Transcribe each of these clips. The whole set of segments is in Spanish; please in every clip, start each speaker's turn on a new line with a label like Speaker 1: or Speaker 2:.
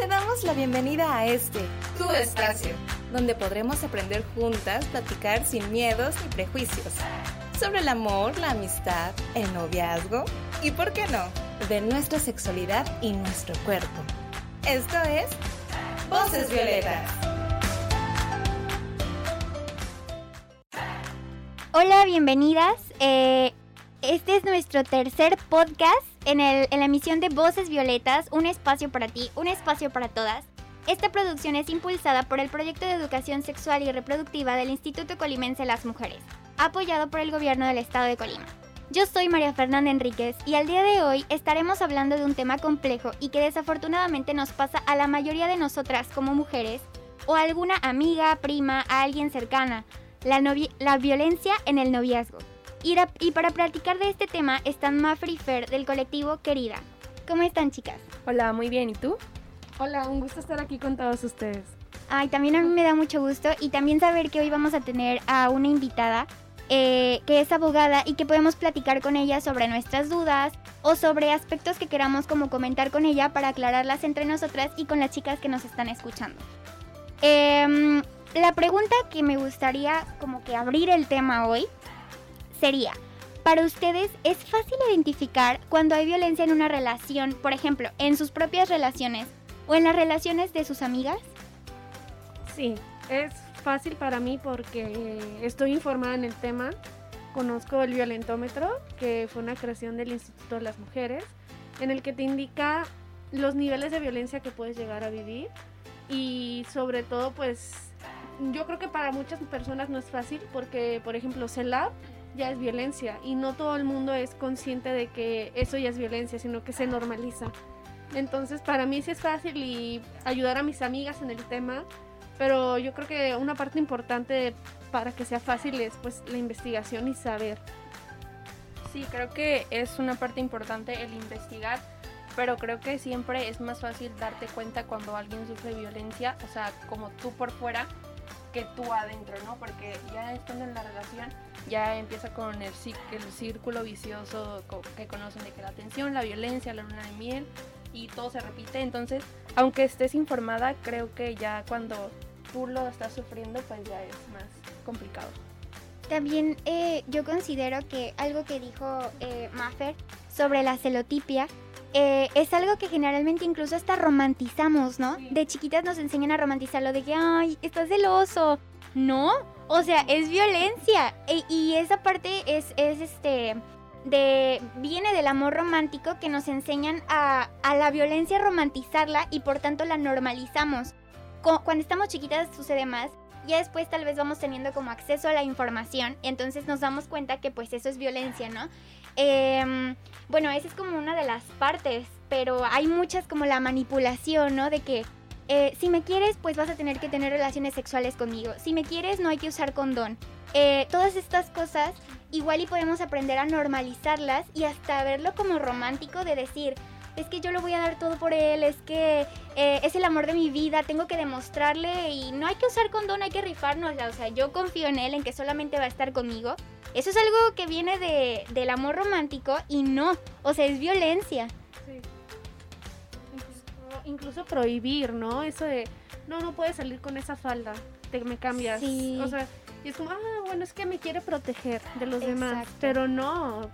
Speaker 1: te damos la bienvenida a este, tu espacio, donde podremos aprender juntas, platicar sin miedos ni prejuicios, sobre el amor, la amistad, el noviazgo y, ¿por qué no?, de nuestra sexualidad y nuestro cuerpo. Esto es Voces Violetas.
Speaker 2: Hola, bienvenidas. Eh, este es nuestro tercer podcast en, el, la emisión de Voces Violetas, un espacio para ti, un espacio para todas. Esta producción es impulsada por el Proyecto de Educación Sexual y Reproductiva del Instituto Colimense Las Mujeres, apoyado por el Gobierno del Estado de Colima. Yo soy María Fernanda Enríquez y al día de hoy estaremos hablando de un tema complejo y que desafortunadamente nos pasa a la mayoría de nosotras como mujeres o a alguna amiga, prima, a alguien cercana, la violencia en el noviazgo. Y, para platicar de este tema están Mafri Fer del colectivo Querida. ¿Cómo están, chicas?
Speaker 3: Hola, muy bien. ¿Y tú?
Speaker 4: Hola, un gusto estar aquí con todos ustedes.
Speaker 2: Ay, también a mí me da mucho gusto y también saber que hoy vamos a tener a una invitada eh, que es abogada y que podemos platicar con ella sobre nuestras dudas o sobre aspectos que queramos como comentar con ella para aclararlas entre nosotras y con las chicas que nos están escuchando. Em, la pregunta que me gustaría como que abrir el tema hoy sería, para ustedes, ¿es fácil identificar cuando hay violencia en una relación, por ejemplo, en sus propias relaciones o en las relaciones de sus amigas?
Speaker 4: Sí, es fácil para mí porque estoy informada en el tema. Conozco el violentómetro, que fue una creación del Instituto de las Mujeres, en el que te indica los niveles de violencia que puedes llegar a vivir y sobre todo pues yo creo que para muchas personas no es fácil porque por ejemplo CELAB ya es violencia y no todo el mundo es consciente de que eso ya es violencia, sino que se normaliza. Entonces para mí sí es fácil y ayudar a mis amigas en el tema, pero yo creo que una parte importante para que sea fácil es pues la investigación y saber.
Speaker 3: Sí, creo que es una parte importante el investigar, pero creo que siempre es más fácil darte cuenta cuando alguien sufre violencia, o sea, como tú por fuera, que tú adentro, ¿no? Porque ya estando en la relación, ya empieza con el, el círculo vicioso que conocen de que la tensión, la violencia, la luna de miel y todo se repite. Entonces, aunque estés informada, creo que ya cuando tú lo estás sufriendo, pues ya es más complicado.
Speaker 2: También eh, yo considero que algo que dijo eh, Maffer sobre la celotipia eh, es algo que generalmente incluso hasta romantizamos, ¿no? De chiquitas nos enseñan a romantizarlo de que, ay, estás celoso. No, o sea, es violencia. E, y esa parte es, es este, de, viene del amor romántico que nos enseñan a, a la violencia romantizarla y por tanto la normalizamos. Cuando estamos chiquitas sucede más, ya después tal vez vamos teniendo como acceso a la información, entonces nos damos cuenta que pues eso es violencia, ¿no? Eh, bueno, esa es como una de las partes, pero hay muchas como la manipulación, ¿no? De que eh, si me quieres, pues vas a tener que tener relaciones sexuales conmigo. Si me quieres, no hay que usar condón. Eh, todas estas cosas, igual y podemos aprender a normalizarlas y hasta verlo como romántico de decir, es que yo lo voy a dar todo por él, es que eh, es el amor de mi vida, tengo que demostrarle y no hay que usar condón, hay que rifarnos, o sea, yo confío en él, en que solamente va a estar conmigo eso es algo que viene de, del amor romántico y no, o sea, es violencia. Sí.
Speaker 4: Incluso, prohibir, ¿no? Eso de, no, no puedes salir con esa falda, te me cambias. Sí. O sea, y es como, ah, bueno, es que me quiere proteger de los demás. Pero no,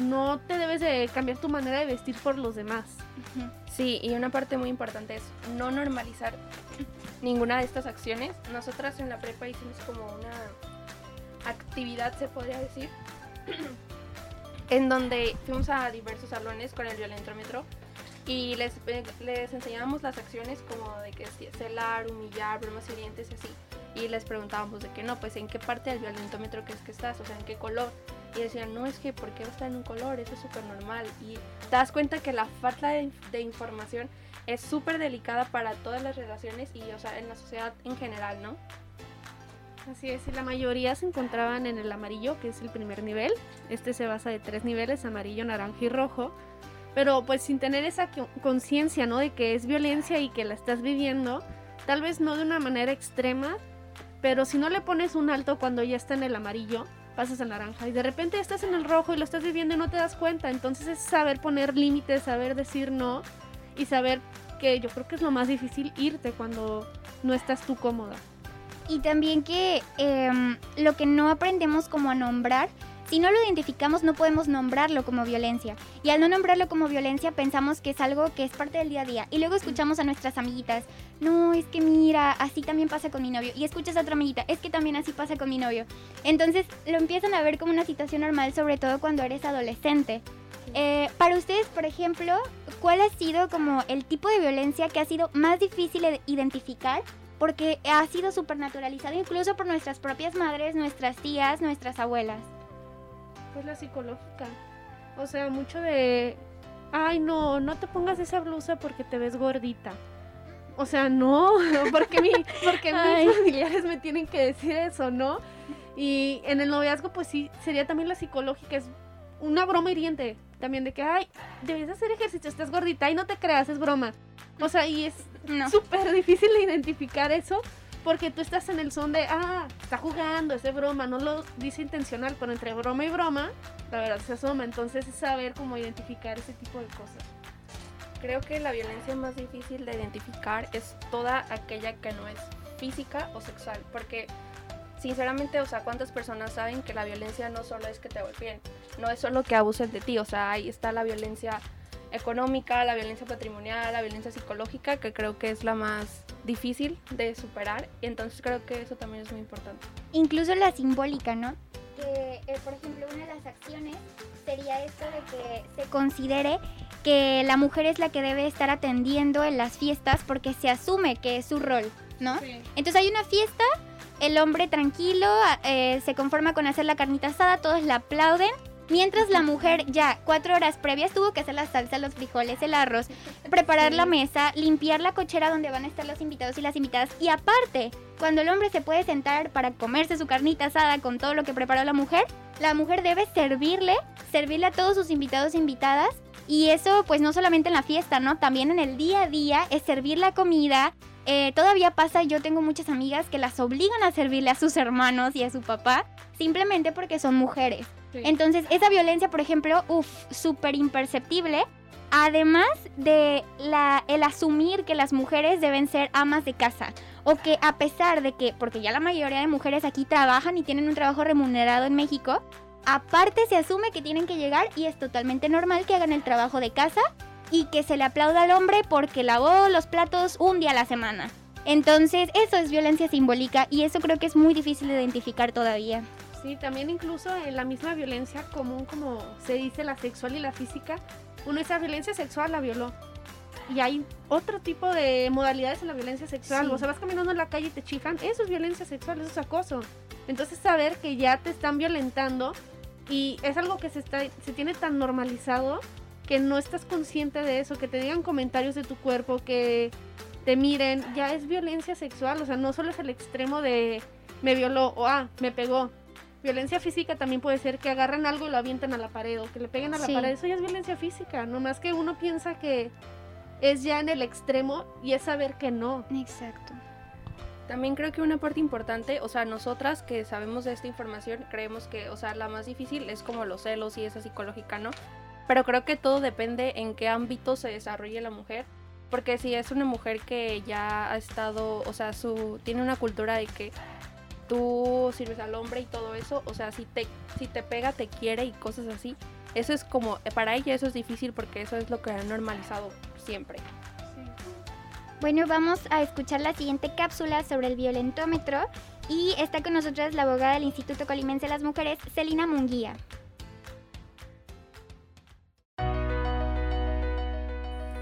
Speaker 4: no te debes de cambiar tu manera de vestir por los demás.
Speaker 3: Sí, y una parte muy importante es no normalizar ninguna de estas acciones. Nosotras en la prepa hicimos como una actividad, se podría decir, en donde fuimos a diversos salones con el violentómetro y les, les enseñábamos las acciones como de que celar, humillar, bromas hirientes y así. Y les preguntábamos de que no, pues en qué parte del violentómetro crees que estás, o sea, en qué color. Y decían, no, es que ¿por qué está en un color? Eso es súper normal. Y te das cuenta que la falta de, de información es súper delicada para todas las relaciones y, o sea, en la sociedad en general, ¿no?
Speaker 4: Así es, y la mayoría se encontraban en el amarillo, que es el primer nivel. Este se basa de tres niveles, amarillo, naranja y rojo. Pero pues sin tener esa conciencia, ¿no? De que es violencia y que la estás viviendo, tal vez no de una manera extrema, pero si no le pones un alto cuando ya está en el amarillo, pasas al naranja y de repente estás en el rojo y lo estás viviendo y no te das cuenta. Entonces es saber poner límites, saber decir no y saber que yo creo que es lo más difícil irte cuando no estás tú cómoda.
Speaker 2: Y también que em, lo que no aprendemos como a nombrar, si no lo identificamos no podemos nombrarlo como violencia. Y al no nombrarlo como violencia pensamos que es algo que es parte del día a día. Y luego escuchamos a nuestras amiguitas, no, es que mira, así también pasa con mi novio. Y escuchas a otra amiguita, es que también así pasa con mi novio. Entonces lo empiezan a ver como una situación normal, sobre todo cuando eres adolescente. Eh, para ustedes, por ejemplo, ¿cuál ha sido como el tipo de violencia que ha sido más difícil de identificar? Porque ha sido supernaturalizado incluso por nuestras propias madres, nuestras tías, nuestras abuelas.
Speaker 4: Pues la psicológica. O sea, mucho de, ay no, no te pongas esa blusa porque te ves gordita. O sea, no, porque, mi, porque mis familiares me tienen que decir eso, ¿no? Y en el noviazgo, pues sí, sería también la psicológica, es una broma hiriente también de que, ay, debes hacer ejercicio, estás gordita y no te creas, es broma. O sea, y es súper difícil de identificar eso porque tú estás en el son de, ah, está jugando, es de broma, no lo dice intencional, pero entre broma y broma, la verdad se asoma. Entonces es saber cómo identificar ese tipo de cosas.
Speaker 3: Creo que la violencia más difícil de identificar es toda aquella que no es física o sexual, porque sinceramente, o sea, ¿cuántas personas saben que la violencia no solo es que te golpeen, no es solo que abusen de ti, o sea, ahí está la violencia económica, la violencia patrimonial, la violencia psicológica, que creo que es la más difícil de superar, y entonces creo que eso también es muy importante.
Speaker 2: Incluso la simbólica, ¿no? Que, eh, por ejemplo, una de las acciones sería esto de que se considere que la mujer es la que debe estar atendiendo en las fiestas porque se asume que es su rol, ¿no? Entonces hay una fiesta el hombre tranquilo eh, se conforma con hacer la carnita asada, todos la aplauden. Mientras la mujer ya cuatro horas previas tuvo que hacer la salsa, los frijoles, el arroz, preparar la mesa, limpiar la cochera donde van a estar los invitados y las invitadas. Y aparte, cuando el hombre se puede sentar para comerse su carnita asada con todo lo que preparó la mujer, la mujer debe servirle, servirle a todos sus invitados e invitadas. Y eso pues no solamente en la fiesta, ¿no? También en el día a día es servir la comida, eh, todavía pasa, yo tengo muchas amigas que las obligan a servirle a sus hermanos y a su papá simplemente porque son mujeres. Entonces, esa violencia, por ejemplo, uff, súper imperceptible. Además de la, el asumir que las mujeres deben ser amas de casa. O que a pesar de que, porque ya la mayoría de mujeres aquí trabajan y tienen un trabajo remunerado en México, aparte se asume que tienen que llegar y es totalmente normal que hagan el trabajo de casa y que se le aplauda al hombre porque lavó los platos un día a la semana. Entonces, eso es violencia simbólica y eso creo que es muy difícil de identificar todavía.
Speaker 4: Sí, también incluso en la misma violencia común, como se dice, la sexual y la física, uno esa violencia sexual la violó. Y hay otro tipo de modalidades en la violencia sexual. O sea, vas caminando en la calle y te chifan, eso es violencia sexual, eso es acoso. Entonces, saber que ya te están violentando y es algo que se, está, se tiene tan normalizado que no estás consciente de eso, que te digan comentarios de tu cuerpo, que te miren, ya es violencia sexual, o sea, no solo es el extremo de me violó o ah, me pegó. Violencia física también puede ser que agarren algo y lo avienten a la pared o que le peguen a la pared, eso ya es violencia física, no más que uno piensa que es ya en el extremo y es saber que no.
Speaker 2: Exacto.
Speaker 3: También creo que una parte importante, o sea, nosotras que sabemos de esta información, creemos que, o sea, la más difícil es como los celos y esa psicológica, ¿no? Pero creo que todo depende en qué ámbito se desarrolle la mujer. Porque si es una mujer que ya ha estado, o sea, su, tiene una cultura de que tú sirves al hombre y todo eso, o sea, si te, si te pega, te quiere y cosas así, eso es como, para ella eso es difícil porque eso es lo que han normalizado siempre.
Speaker 2: Bueno, vamos a escuchar la siguiente cápsula sobre el violentómetro y está con nosotros la abogada del Instituto Colimense de las Mujeres, Celina Munguía.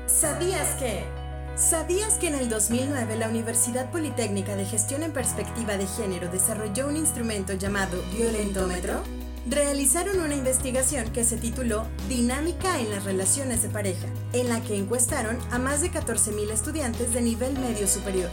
Speaker 5: ¿Sabías que? ¿Sabías que en el 2009 la Universidad Politécnica de Gestión en Perspectiva de Género desarrolló un instrumento llamado violentómetro? Realizaron una investigación que se tituló Dinámica en las relaciones de pareja, en la que encuestaron a más de 14.000 estudiantes de nivel medio superior.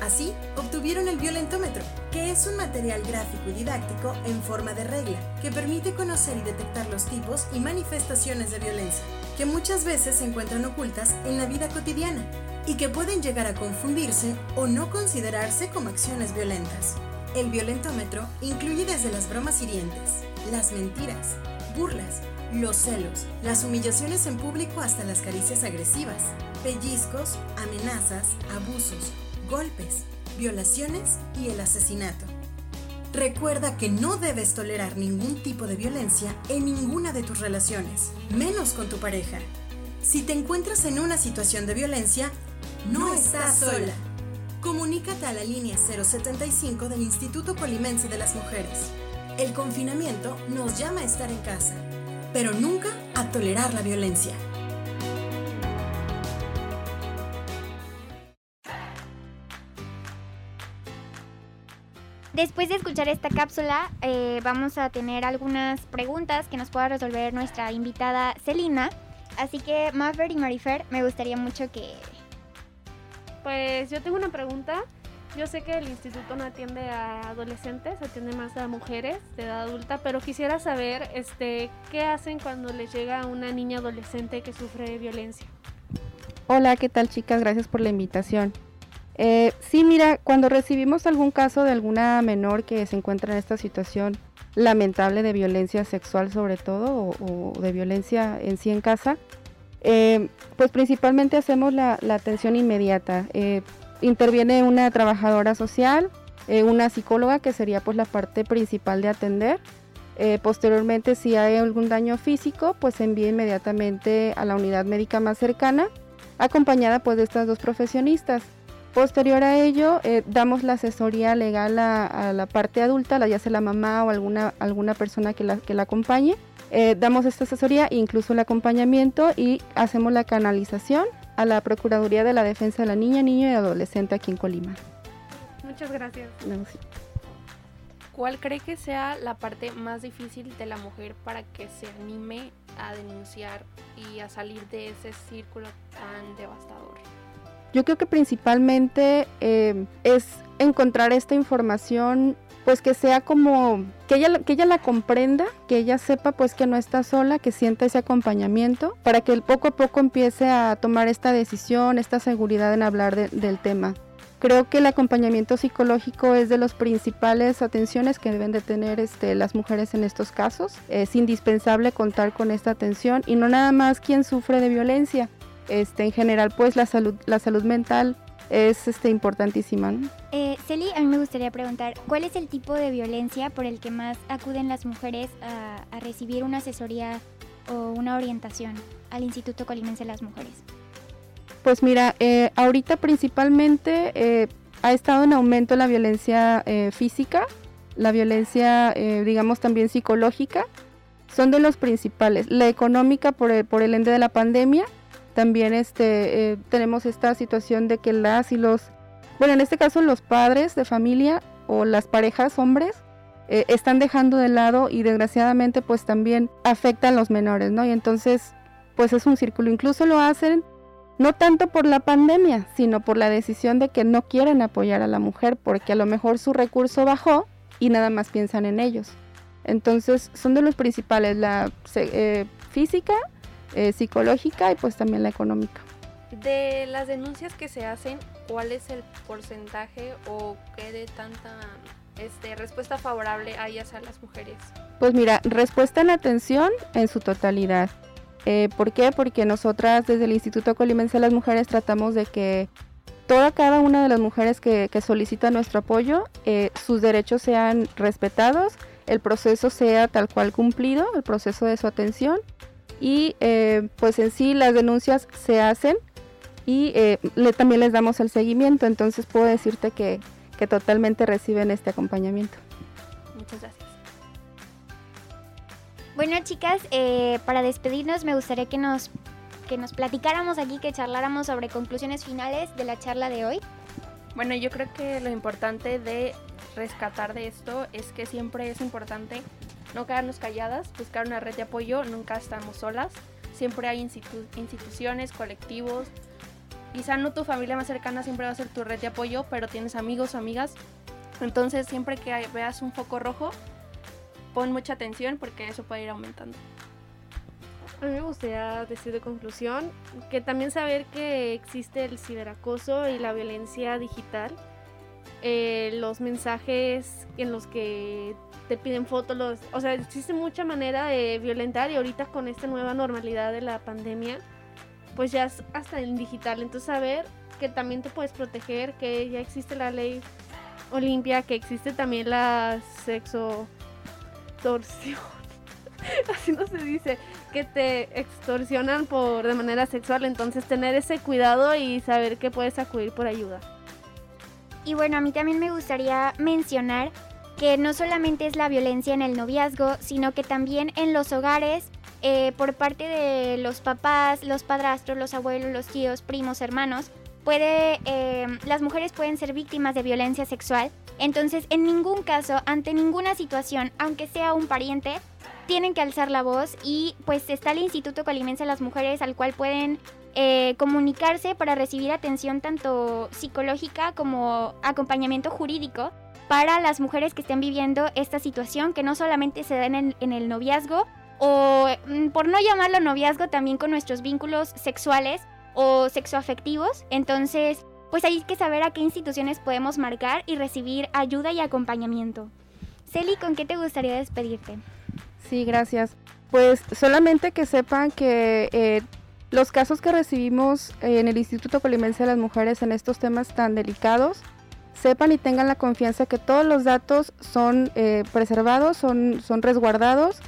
Speaker 5: Así, obtuvieron el violentómetro, que es un material gráfico y didáctico en forma de regla, que permite conocer y detectar los tipos y manifestaciones de violencia que muchas veces se encuentran ocultas en la vida cotidiana y que pueden llegar a confundirse o no considerarse como acciones violentas. El violentómetro incluye desde las bromas hirientes, las mentiras, burlas, los celos, las humillaciones en público hasta las caricias agresivas. pellizcos, amenazas, abusos, golpes, violaciones y el asesinato. Recuerda que no debes tolerar ningún tipo de violencia en ninguna de tus relaciones, menos con tu pareja. Si te encuentras en una situación de violencia, no estás sola. Comunícate a la línea 075 del Instituto Colimense de las Mujeres. El confinamiento nos llama a estar en casa, pero nunca a tolerar la violencia.
Speaker 2: Después de escuchar esta cápsula, eh, vamos a tener algunas preguntas que nos pueda resolver nuestra invitada Celina. Así que, Maffer y Marifer, me gustaría mucho que...
Speaker 4: Pues yo tengo una pregunta. Yo sé que el instituto no atiende a adolescentes, atiende más a mujeres de edad adulta, pero quisiera saber este, qué hacen cuando les llega una niña adolescente que sufre violencia.
Speaker 6: Hola, ¿qué tal chicas? Gracias por la invitación. Eh, sí, mira, cuando recibimos algún caso de alguna menor que se encuentra en esta situación lamentable de violencia sexual sobre todo o, de violencia en sí en casa, eh, pues principalmente hacemos la, atención inmediata. Eh, interviene una trabajadora social, una psicóloga que sería pues la parte principal de atender. posteriormente, si hay algún daño físico, pues se envía inmediatamente a la unidad médica más cercana, acompañada pues de estas dos profesionistas. Posterior a ello, eh, damos la asesoría legal a, la parte adulta, ya sea la mamá o alguna, alguna persona que la, que la acompañe. Eh, damos esta asesoría, incluso el acompañamiento y hacemos la canalización a la Procuraduría de la Defensa de la Niña, Niño y Adolescente aquí en Colima.
Speaker 4: Muchas gracias.
Speaker 3: ¿Cuál cree que sea la parte más difícil de la mujer para que se anime a denunciar y a salir de ese círculo tan devastador?
Speaker 6: Yo creo que principalmente eh, es encontrar esta información pues que sea como que ella que ella la comprenda, que ella sepa pues que no está sola, que sienta ese acompañamiento para que poco a poco empiece a tomar esta decisión, esta seguridad en hablar del tema. Creo que el acompañamiento psicológico es de las principales atenciones que deben de tener este, las mujeres en estos casos. Es indispensable contar con esta atención y no nada más quien sufre de violencia, este, en general, pues la salud, la salud mental es este, importantísima. ¿no?
Speaker 2: Eh, Celi, a mí me gustaría preguntar, ¿cuál es el tipo de violencia por el que más acuden las mujeres a, recibir una asesoría o una orientación al Instituto Colimense de las Mujeres?
Speaker 6: Pues mira, eh, ahorita principalmente eh, ha estado en aumento la violencia eh, física, la violencia, digamos, también psicológica, son de los principales. La económica por el, por el ende de la pandemia también este, eh, tenemos esta situación de que las y los, bueno, en este caso los padres de familia o las parejas hombres eh, están dejando de lado y desgraciadamente pues también afectan a los menores, ¿no? Y entonces pues es un círculo, incluso lo hacen no tanto por la pandemia, sino por la decisión de que no quieren apoyar a la mujer porque a lo mejor su recurso bajó y nada más piensan en ellos. Entonces son de los principales, la eh, física, eh, psicológica y pues también la económica.
Speaker 3: De las denuncias que se hacen, ¿cuál es el porcentaje o qué de tanta este, respuesta favorable hay hacia las mujeres?
Speaker 6: Pues mira, respuesta en atención en su totalidad. Eh, ¿Por qué? Porque nosotras desde el Instituto Colimense de las Mujeres tratamos de que toda cada una de las mujeres que, que solicita nuestro apoyo, eh, sus derechos sean respetados, el proceso sea tal cual cumplido, el proceso de su atención y eh, pues en sí las denuncias se hacen y eh, también les damos el seguimiento, entonces puedo decirte que, que totalmente reciben este acompañamiento.
Speaker 3: Muchas gracias.
Speaker 2: Bueno chicas, eh, para despedirnos me gustaría que nos, que nos platicáramos aquí, que charláramos sobre conclusiones finales de la charla de hoy.
Speaker 3: Bueno, yo creo que lo importante de rescatar de esto es que siempre es importante no quedarnos calladas, buscar una red de apoyo, nunca estamos solas, siempre hay instituciones, colectivos, quizá no tu familia más cercana siempre va a ser tu red de apoyo, pero tienes amigos o amigas, entonces siempre que veas un foco rojo, pon mucha atención porque eso puede ir aumentando.
Speaker 4: A mí me gustaría decir de conclusión que también saber que existe el ciberacoso y la violencia digital, eh, los mensajes en los que te piden fotos, o sea, existe mucha manera de violentar y ahorita con esta nueva normalidad de la pandemia, pues ya es hasta en digital. Entonces saber que también te puedes proteger, que ya existe la ley Olimpia, que existe también la sexo torsión. Así no se dice, que te extorsionan por de manera sexual, entonces tener ese cuidado y saber que puedes acudir por ayuda.
Speaker 2: Y bueno, a mí también me gustaría mencionar que no solamente es la violencia en el noviazgo, sino que también en los hogares, eh, por parte de los papás, los padrastros, los abuelos, los tíos, primos, hermanos, puede, eh, las mujeres pueden ser víctimas de violencia sexual. Entonces, en ningún caso, ante ninguna situación, aunque sea un pariente, tienen que alzar la voz y pues está el Instituto Colimense de las Mujeres al cual pueden eh, comunicarse para recibir atención tanto psicológica como acompañamiento jurídico para las mujeres que estén viviendo esta situación que no solamente se da en el noviazgo o mm, por no llamarlo noviazgo también con nuestros vínculos sexuales o sexoafectivos. Entonces, pues hay que saber a qué instituciones podemos marcar y recibir ayuda y acompañamiento. Celi, ¿con qué te gustaría despedirte?
Speaker 6: Sí, gracias. Pues solamente que sepan que eh, los casos que recibimos en el Instituto Colimense de las Mujeres en estos temas tan delicados, sepan y tengan la confianza que todos los datos son eh, preservados, son, son resguardados.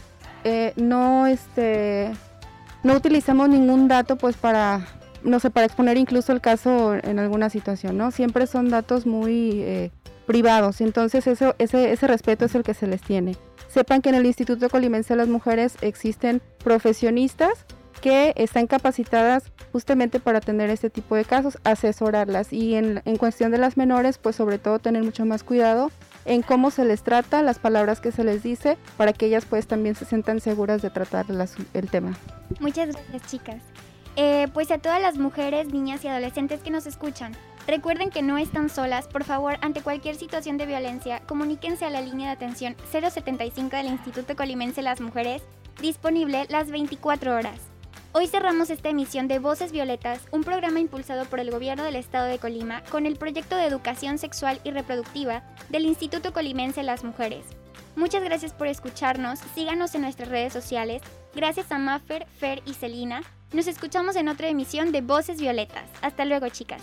Speaker 6: Eh, no, este, no utilizamos ningún dato pues para, no sé, para exponer incluso el caso en alguna situación, ¿no? Siempre son datos muy privados, entonces eso, ese, ese respeto es el que se les tiene. Sepan que en el Instituto Colimense de las Mujeres existen profesionistas que están capacitadas justamente para atender este tipo de casos, asesorarlas y en, cuestión de las menores, pues sobre todo tener mucho más cuidado en cómo se les trata, las palabras que se les dice, para que ellas pues también se sientan seguras de tratar el tema.
Speaker 2: Muchas gracias chicas. Eh, pues a todas las mujeres, niñas y adolescentes que nos escuchan, Recuerden que no están solas, por favor, ante cualquier situación de violencia, comuníquense a la línea de atención 075 del Instituto Colimense Las Mujeres, disponible las 24 horas. Hoy cerramos esta emisión de Voces Violetas, un programa impulsado por el Gobierno del Estado de Colima con el proyecto de educación sexual y reproductiva del Instituto Colimense Las Mujeres. Muchas gracias por escucharnos, síganos en nuestras redes sociales. Gracias a Maffer, Fer y Celina. Nos escuchamos en otra emisión de Voces Violetas. Hasta luego, chicas.